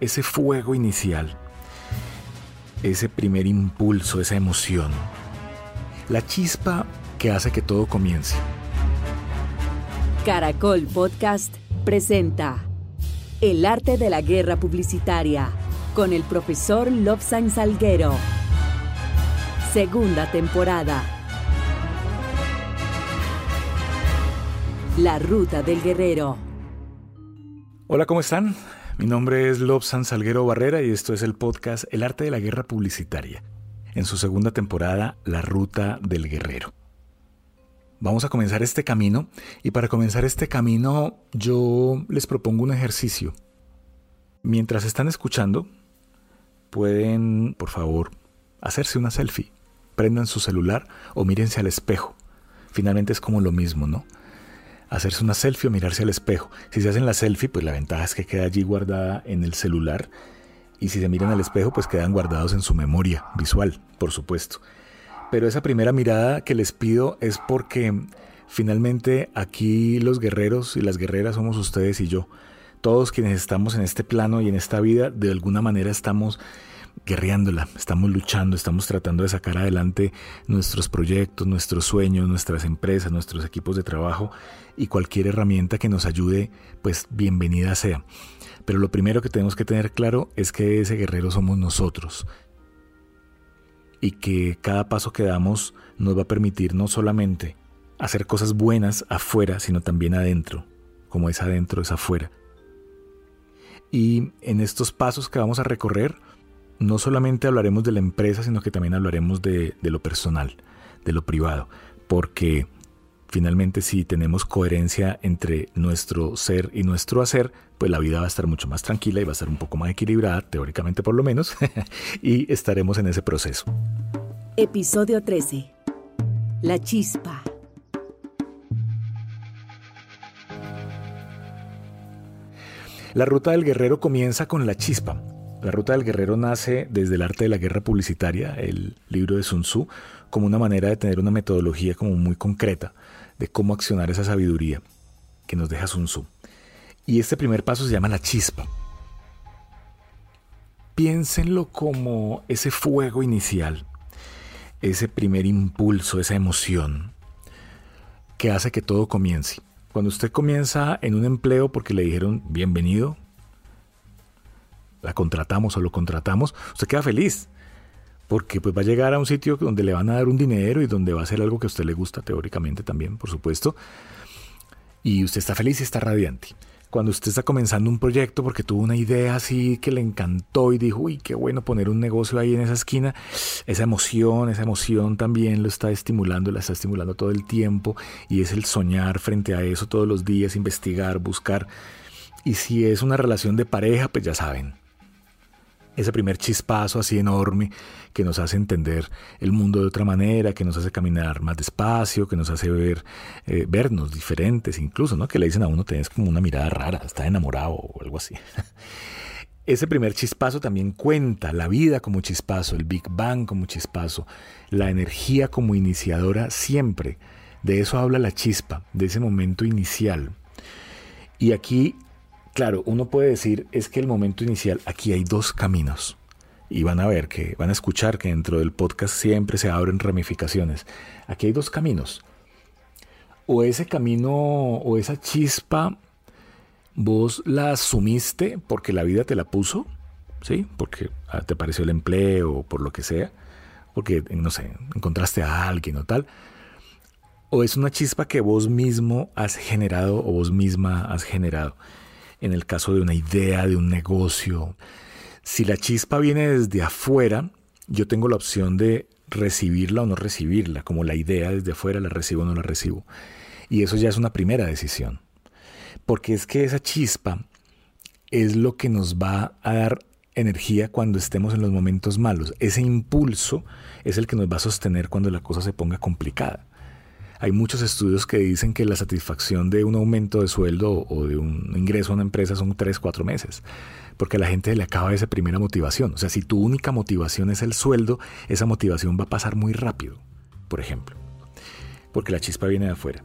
ese fuego inicial, ese primer impulso, esa emoción, la chispa que hace que todo comience. Caracol Podcast presenta El arte de la guerra publicitaria con el profesor Lobsan Salguero. Segunda temporada. La ruta del guerrero. Hola, ¿cómo están? Mi nombre es Lobsan Salguero Barrera y esto es el podcast El arte de la guerra publicitaria. En su segunda temporada, La ruta del guerrero. Vamos a comenzar este camino y para comenzar este camino yo les propongo un ejercicio. Mientras están escuchando, pueden, por favor, hacerse una selfie. Prendan su celular o mírense al espejo. Finalmente es como lo mismo, ¿no? Hacerse una selfie o mirarse al espejo. Si se hacen la selfie, pues la ventaja es que queda allí guardada en el celular. Y si se miran al espejo, pues quedan guardados en su memoria visual, por supuesto. Pero esa primera mirada que les pido es porque finalmente aquí los guerreros y las guerreras somos ustedes y yo. Todos quienes estamos en este plano y en esta vida, de alguna manera estamos guerreándola, estamos luchando, estamos tratando de sacar adelante nuestros proyectos, nuestros sueños, nuestras empresas, nuestros equipos de trabajo y cualquier herramienta que nos ayude, pues bienvenida sea. Pero lo primero que tenemos que tener claro es que ese guerrero somos nosotros y que cada paso que damos nos va a permitir no solamente hacer cosas buenas afuera, sino también adentro, como es adentro es afuera. Y en estos pasos que vamos a recorrer, no solamente hablaremos de la empresa, sino que también hablaremos de, lo personal, de lo privado, porque finalmente si tenemos coherencia entre nuestro ser y nuestro hacer, pues la vida va a estar mucho más tranquila y va a estar un poco más equilibrada, teóricamente por lo menos, y estaremos en ese proceso. Episodio 13. La chispa. La ruta del guerrero comienza con la chispa, la Ruta del Guerrero nace desde el arte de la guerra publicitaria, el libro de Sun Tzu, como una manera de tener una metodología como muy concreta de cómo accionar esa sabiduría que nos deja Sun Tzu. Y este primer paso se llama la chispa. Piénsenlo como ese fuego inicial, ese primer impulso, esa emoción que hace que todo comience. Cuando usted comienza en un empleo porque le dijeron bienvenido, la contratamos o lo contratamos, usted queda feliz. Porque pues va a llegar a un sitio donde le van a dar un dinero y donde va a hacer algo que a usted le gusta teóricamente también, por supuesto. Y usted está feliz y está radiante. Cuando usted está comenzando un proyecto porque tuvo una idea así que le encantó y dijo, uy, qué bueno poner un negocio ahí en esa esquina, esa emoción, esa emoción también lo está estimulando, la está estimulando todo el tiempo y es el soñar frente a eso todos los días, investigar, buscar. Y si es una relación de pareja, pues ya saben, ese primer chispazo así enorme que nos hace entender el mundo de otra manera, que nos hace caminar más despacio, que nos hace ver, eh, vernos diferentes incluso, ¿no? Que le dicen a uno, tenés como una mirada rara, está enamorado o algo así. Ese primer chispazo también cuenta la vida como chispazo, el Big Bang como chispazo, la energía como iniciadora siempre. De eso habla la chispa, de ese momento inicial. Y aquí Claro, uno puede decir es que el momento inicial, aquí hay dos caminos. Y van a ver que, van a escuchar que dentro del podcast siempre se abren ramificaciones. Aquí hay dos caminos. O ese camino o esa chispa, vos la asumiste porque la vida te la puso, ¿sí? Porque ah, te pareció el empleo o por lo que sea, porque, no sé, encontraste a alguien o tal. O es una chispa que vos mismo has generado o vos misma has generado en el caso de una idea, de un negocio. Si la chispa viene desde afuera, yo tengo la opción de recibirla o no recibirla, como la idea desde afuera la recibo o no la recibo. Y eso ya es una primera decisión. Porque es que esa chispa es lo que nos va a dar energía cuando estemos en los momentos malos. Ese impulso es el que nos va a sostener cuando la cosa se ponga complicada. Hay muchos estudios que dicen que la satisfacción de un aumento de sueldo o de un ingreso a una empresa son 3, 4 meses, porque a la gente le acaba esa primera motivación. O sea, si tu única motivación es el sueldo, esa motivación va a pasar muy rápido, por ejemplo, porque la chispa viene de afuera.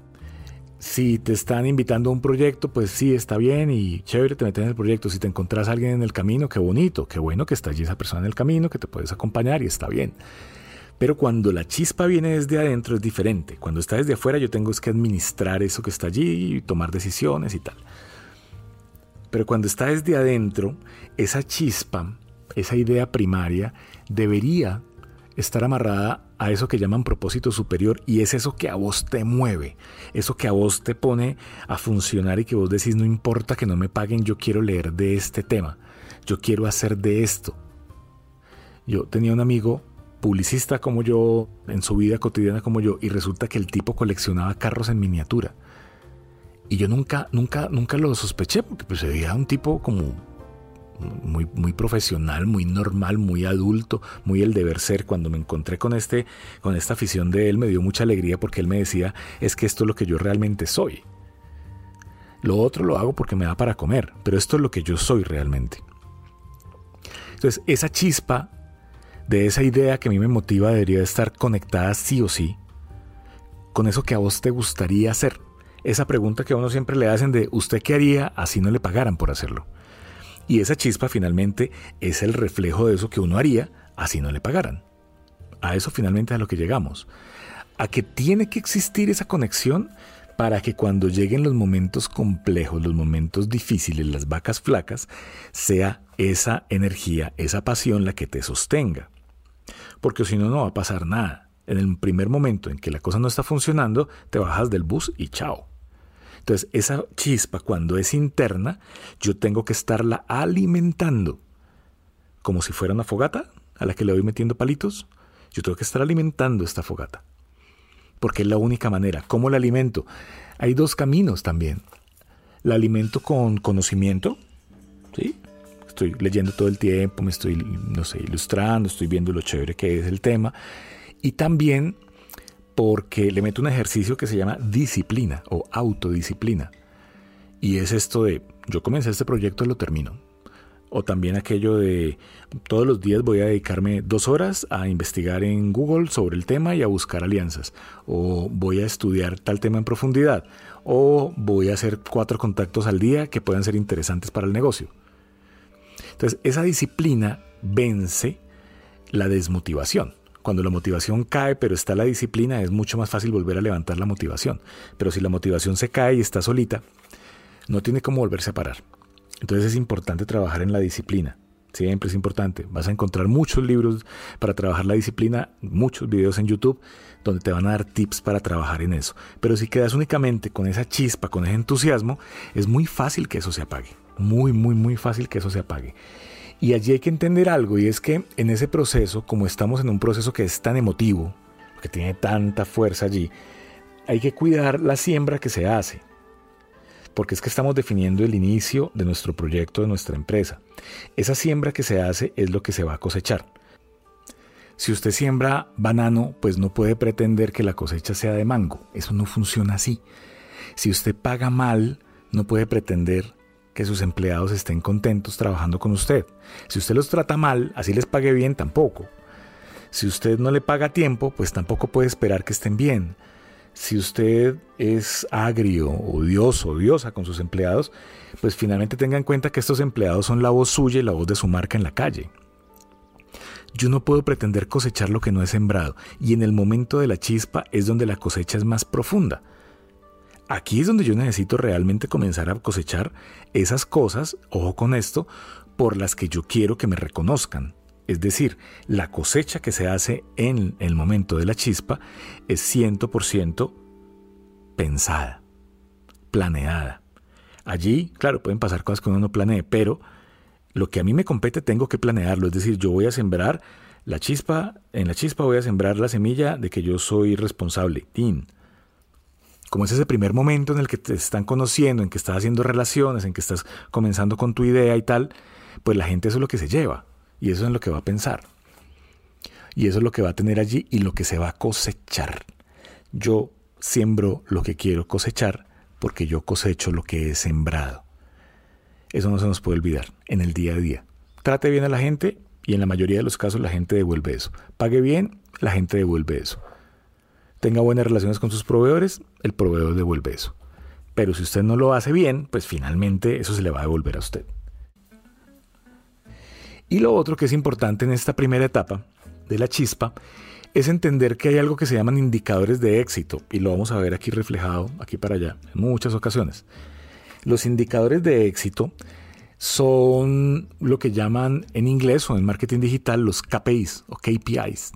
si te están invitando a un proyecto, pues sí, está bien y chévere, te metes en el proyecto. Si te encontrás a alguien en el camino, qué bonito, qué bueno que está allí esa persona en el camino, que te puedes acompañar y está bien. Pero cuando la chispa viene desde adentro es diferente. Cuando está desde afuera yo tengo que administrar eso que está allí y tomar decisiones y tal. Pero cuando está desde adentro, esa chispa, esa idea primaria, debería estar amarrada a eso que llaman propósito superior y es eso que a vos te mueve, eso que a vos te pone a funcionar y que vos decís no importa que no me paguen, yo quiero leer de este tema, yo quiero hacer de esto. Yo tenía un amigo publicista como yo, en su vida cotidiana como yo, y resulta que el tipo coleccionaba carros en miniatura. Y yo nunca, nunca, nunca lo sospeché porque pues se veía un tipo como muy, muy profesional, muy normal, muy adulto, muy el deber ser. Cuando me encontré con, este, con esta afición de él me dio mucha alegría porque él me decía, es que esto es lo que yo realmente soy. Lo otro lo hago porque me da para comer, pero esto es lo que yo soy realmente. Entonces, esa chispa de esa idea que a mí me motiva debería estar conectada sí o sí con eso que a vos te gustaría hacer. Esa pregunta que a uno siempre le hacen de ¿usted qué haría así no le pagaran por hacerlo? Y esa chispa finalmente es el reflejo de eso que uno haría así no le pagaran. A eso finalmente es a lo que llegamos. A que tiene que existir esa conexión para que cuando lleguen los momentos complejos, los momentos difíciles, las vacas flacas, sea esa energía, esa pasión la que te sostenga. Porque si no, no va a pasar nada. En el primer momento en que la cosa no está funcionando, te bajas del bus y chao. Entonces, esa chispa, cuando es interna, yo tengo que estarla alimentando. Como si fuera una fogata a la que le voy metiendo palitos. Yo tengo que estar alimentando esta fogata. Porque es la única manera. ¿Cómo la alimento? Hay dos caminos también. La alimento con conocimiento. ¿Sí? Estoy leyendo todo el tiempo, me estoy, no sé, ilustrando, estoy viendo lo chévere que es el tema. Y también porque le meto un ejercicio que se llama disciplina o autodisciplina. Y es esto de, yo comencé este proyecto y lo termino. O también aquello de, todos los días voy a dedicarme dos horas a investigar en Google sobre el tema y a buscar alianzas. O voy a estudiar tal tema en profundidad. O voy a hacer cuatro contactos al día que puedan ser interesantes para el negocio. Entonces, esa disciplina vence la desmotivación. Cuando la motivación cae, pero está la disciplina, es mucho más fácil volver a levantar la motivación. Pero si la motivación se cae y está solita, no tiene cómo volverse a parar. Entonces es importante trabajar en la disciplina. Siempre es importante. Vas a encontrar muchos libros para trabajar la disciplina, muchos videos en YouTube donde te van a dar tips para trabajar en eso. Pero si quedas únicamente con esa chispa, con ese entusiasmo, es muy fácil que eso se apague. Muy, muy, muy fácil que eso se apague. Y allí hay que entender algo y es que en ese proceso, como estamos en un proceso que es tan emotivo, que tiene tanta fuerza allí, hay que cuidar la siembra que se hace. Porque es que estamos definiendo el inicio de nuestro proyecto, de nuestra empresa. Esa siembra que se hace es lo que se va a cosechar. Si usted siembra banano, pues no puede pretender que la cosecha sea de mango. Eso no funciona así. Si usted paga mal, no puede pretender que sus empleados estén contentos trabajando con usted. Si usted los trata mal, así les pague bien tampoco. Si usted no le paga tiempo, pues tampoco puede esperar que estén bien. Si usted es agrio, odioso, odiosa con sus empleados, pues finalmente tenga en cuenta que estos empleados son la voz suya y la voz de su marca en la calle. Yo no puedo pretender cosechar lo que no he sembrado, y en el momento de la chispa es donde la cosecha es más profunda. Aquí es donde yo necesito realmente comenzar a cosechar esas cosas, ojo con esto, por las que yo quiero que me reconozcan. Es decir, la cosecha que se hace en el momento de la chispa es 100% pensada, planeada. Allí, claro, pueden pasar cosas que uno no planee, pero lo que a mí me compete tengo que planearlo. Es decir, yo voy a sembrar la chispa, en la chispa voy a sembrar la semilla de que yo soy responsable. ¡Tin! Como es ese primer momento en el que te están conociendo, en que estás haciendo relaciones, en que estás comenzando con tu idea y tal, pues la gente eso es lo que se lleva y eso es lo que va a pensar. Y eso es lo que va a tener allí y lo que se va a cosechar. Yo siembro lo que quiero cosechar porque yo cosecho lo que he sembrado. Eso no se nos puede olvidar en el día a día. Trate bien a la gente y en la mayoría de los casos la gente devuelve eso. Pague bien, la gente devuelve eso tenga buenas relaciones con sus proveedores, el proveedor devuelve eso. Pero si usted no lo hace bien, pues finalmente eso se le va a devolver a usted. Y lo otro que es importante en esta primera etapa de la chispa es entender que hay algo que se llaman indicadores de éxito, y lo vamos a ver aquí reflejado, aquí para allá, en muchas ocasiones. Los indicadores de éxito son lo que llaman en inglés o en marketing digital los KPIs o KPIs,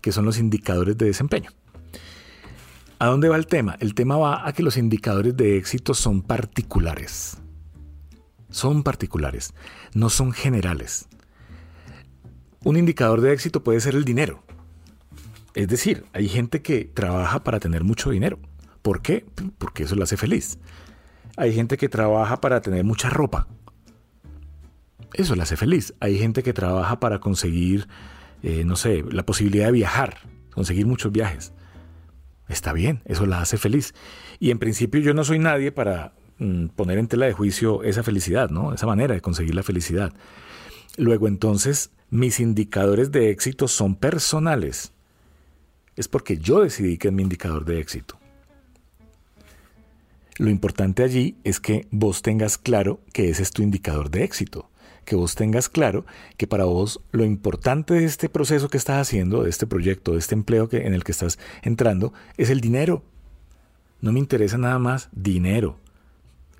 que son los indicadores de desempeño. ¿A dónde va el tema? El tema va a que los indicadores de éxito son particulares. Son particulares, no son generales. Un indicador de éxito puede ser el dinero. Es decir, hay gente que trabaja para tener mucho dinero. ¿Por qué? Porque eso lo hace feliz. Hay gente que trabaja para tener mucha ropa. Eso le hace feliz. Hay gente que trabaja para conseguir, eh, no sé, la posibilidad de viajar, conseguir muchos viajes. Está bien, eso la hace feliz. Y en principio yo no soy nadie para mm, poner en tela de juicio esa felicidad, ¿no? Esa manera de conseguir la felicidad. Luego entonces, mis indicadores de éxito son personales es porque yo decidí que es mi indicador de éxito. Lo importante allí es que vos tengas claro que ese es tu indicador de éxito, que vos tengas claro que para vos lo importante de este proceso que estás haciendo, de este proyecto, de este empleo que, en el que estás entrando, es el dinero. No me interesa nada más dinero.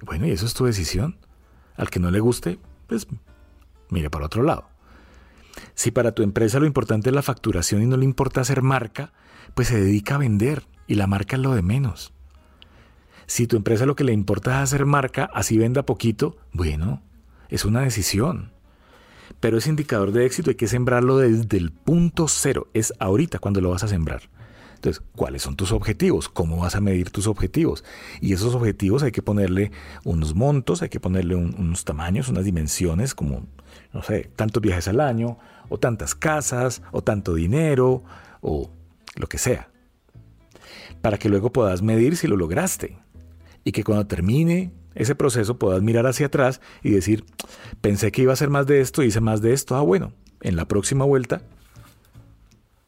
Bueno, y eso es tu decisión. Al que no le guste, pues mire para otro lado. Si para tu empresa lo importante es la facturación y no le importa hacer marca, pues se dedica a vender y la marca es lo de menos. Si tu empresa lo que le importa es hacer marca, así venda poquito, bueno, es una decisión. Pero ese indicador de éxito hay que sembrarlo desde el punto cero, es ahorita cuando lo vas a sembrar. Entonces, ¿cuáles son tus objetivos? ¿Cómo vas a medir tus objetivos? Y esos objetivos hay que ponerle unos montos, hay que ponerle unos tamaños, unas dimensiones, como, no sé, tantos viajes al año, o tantas casas, o tanto dinero, o lo que sea, para que luego puedas medir si lo lograste y que cuando termine ese proceso puedas mirar hacia atrás y decir, pensé que iba a hacer más de esto, hice más de esto, ah bueno, en la próxima vuelta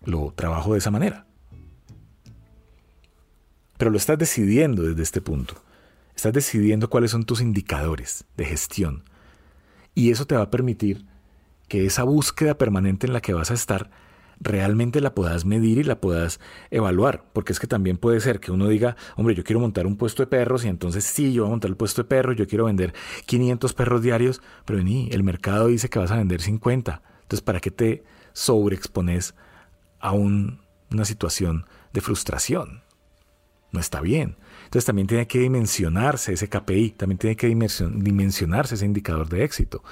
lo trabajo de esa manera. Pero lo estás decidiendo desde este punto. Estás decidiendo cuáles son tus indicadores de gestión. Y eso te va a permitir que esa búsqueda permanente en la que vas a estar realmente la puedas medir y la puedas evaluar. Porque es que también puede ser que uno diga, hombre, yo quiero montar un puesto de perros y entonces sí, yo voy a montar el puesto de perros, yo quiero vender 500 perros diarios, pero ni el mercado dice que vas a vender 50. Entonces, ¿para qué te sobreexpones a una situación de frustración? No está bien. Entonces también tiene que dimensionarse ese KPI, también tiene que dimensionarse ese indicador de éxito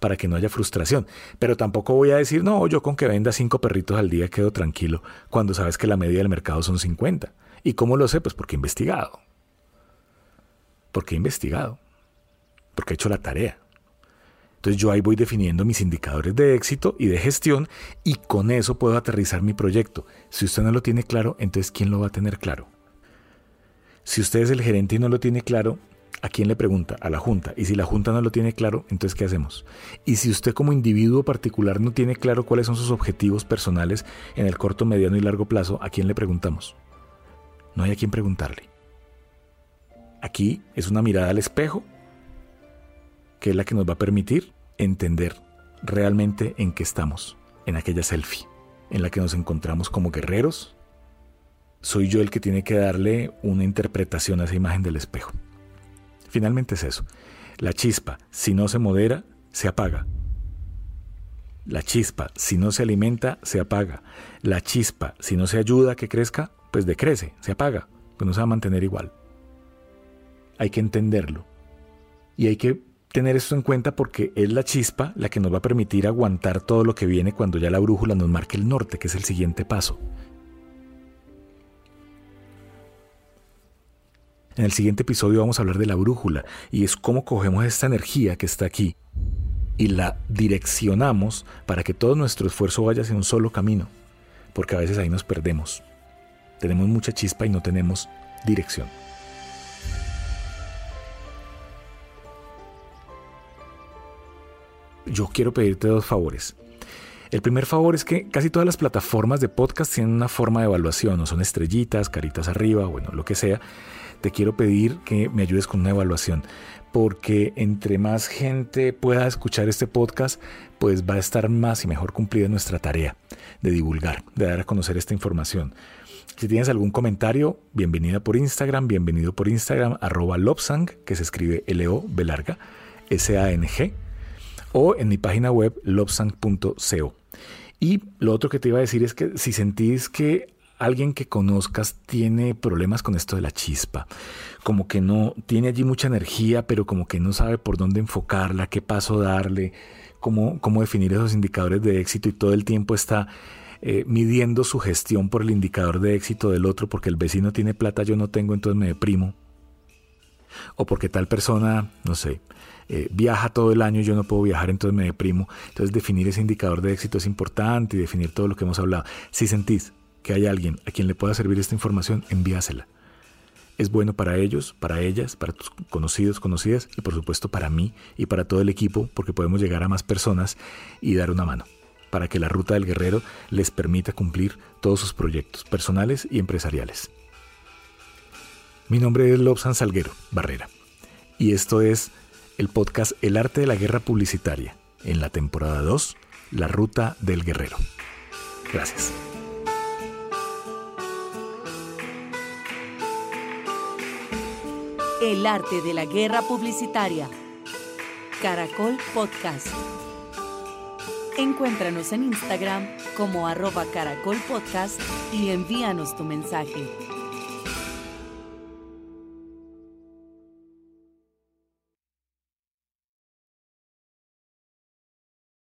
para que no haya frustración. Pero tampoco voy a decir, no, yo con que venda cinco perritos al día quedo tranquilo, cuando sabes que la media del mercado son 50. ¿Y cómo lo sé? Pues porque he investigado. Porque he investigado. Porque he hecho la tarea. Entonces yo ahí voy definiendo mis indicadores de éxito y de gestión y con eso puedo aterrizar mi proyecto. Si usted no lo tiene claro, entonces ¿quién lo va a tener claro? Si usted es el gerente y no lo tiene claro, ¿A quién le pregunta? A la Junta. Y si la Junta no lo tiene claro, entonces ¿qué hacemos? Y si usted como individuo particular no tiene claro cuáles son sus objetivos personales en el corto, mediano y largo plazo, ¿a quién le preguntamos? No hay a quién preguntarle. Aquí es una mirada al espejo, que es la que nos va a permitir entender realmente en qué estamos, en aquella selfie, en la que nos encontramos como guerreros. Soy yo el que tiene que darle una interpretación a esa imagen del espejo. Finalmente es eso. La chispa, si no se modera, se apaga. La chispa, si no se alimenta, se apaga. La chispa, si no se ayuda a que crezca, pues decrece, se apaga, pues no se va a mantener igual. Hay que entenderlo. Y hay que tener esto en cuenta porque es la chispa la que nos va a permitir aguantar todo lo que viene cuando ya la brújula nos marque el norte, que es el siguiente paso. En el siguiente episodio vamos a hablar de la brújula y es cómo cogemos esta energía que está aquí y la direccionamos para que todo nuestro esfuerzo vaya hacia un solo camino, porque a veces ahí nos perdemos. Tenemos mucha chispa y no tenemos dirección. Yo quiero pedirte dos favores. El primer favor es que casi todas las plataformas de podcast tienen una forma de evaluación, o son estrellitas, caritas arriba, bueno, lo que sea. Te quiero pedir que me ayudes con una evaluación, porque entre más gente pueda escuchar este podcast, pues va a estar más y mejor cumplida nuestra tarea de divulgar, de dar a conocer esta información. Si tienes algún comentario, bienvenida por Instagram, bienvenido por Instagram, arroba Lopsang, que se escribe L-O-B larga, S-A-N-G, o en mi página web lopsang.co. Y lo otro que te iba a decir es que si sentís que alguien que conozcas tiene problemas con esto de la chispa, como que no tiene allí mucha energía, pero como que no sabe por dónde enfocarla, qué paso darle, cómo, cómo definir esos indicadores de éxito y todo el tiempo está eh, midiendo su gestión por el indicador de éxito del otro, porque el vecino tiene plata, yo no tengo, entonces me deprimo. O porque tal persona, no sé, eh, viaja todo el año, yo no puedo viajar, entonces me deprimo. Entonces definir ese indicador de éxito es importante y definir todo lo que hemos hablado. Si sentís que hay alguien a quien le pueda servir esta información, envíasela. Es bueno para ellos, para ellas, para tus conocidos, conocidas y por supuesto para mí y para todo el equipo porque podemos llegar a más personas y dar una mano para que la ruta del guerrero les permita cumplir todos sus proyectos personales y empresariales. Mi nombre es Lobsan Salguero Barrera y esto es el podcast El arte de la guerra publicitaria, en la temporada 2, La ruta del guerrero. Gracias. El arte de la guerra publicitaria. Caracol Podcast. Encuéntranos en Instagram como arroba Caracol Podcast y envíanos tu mensaje.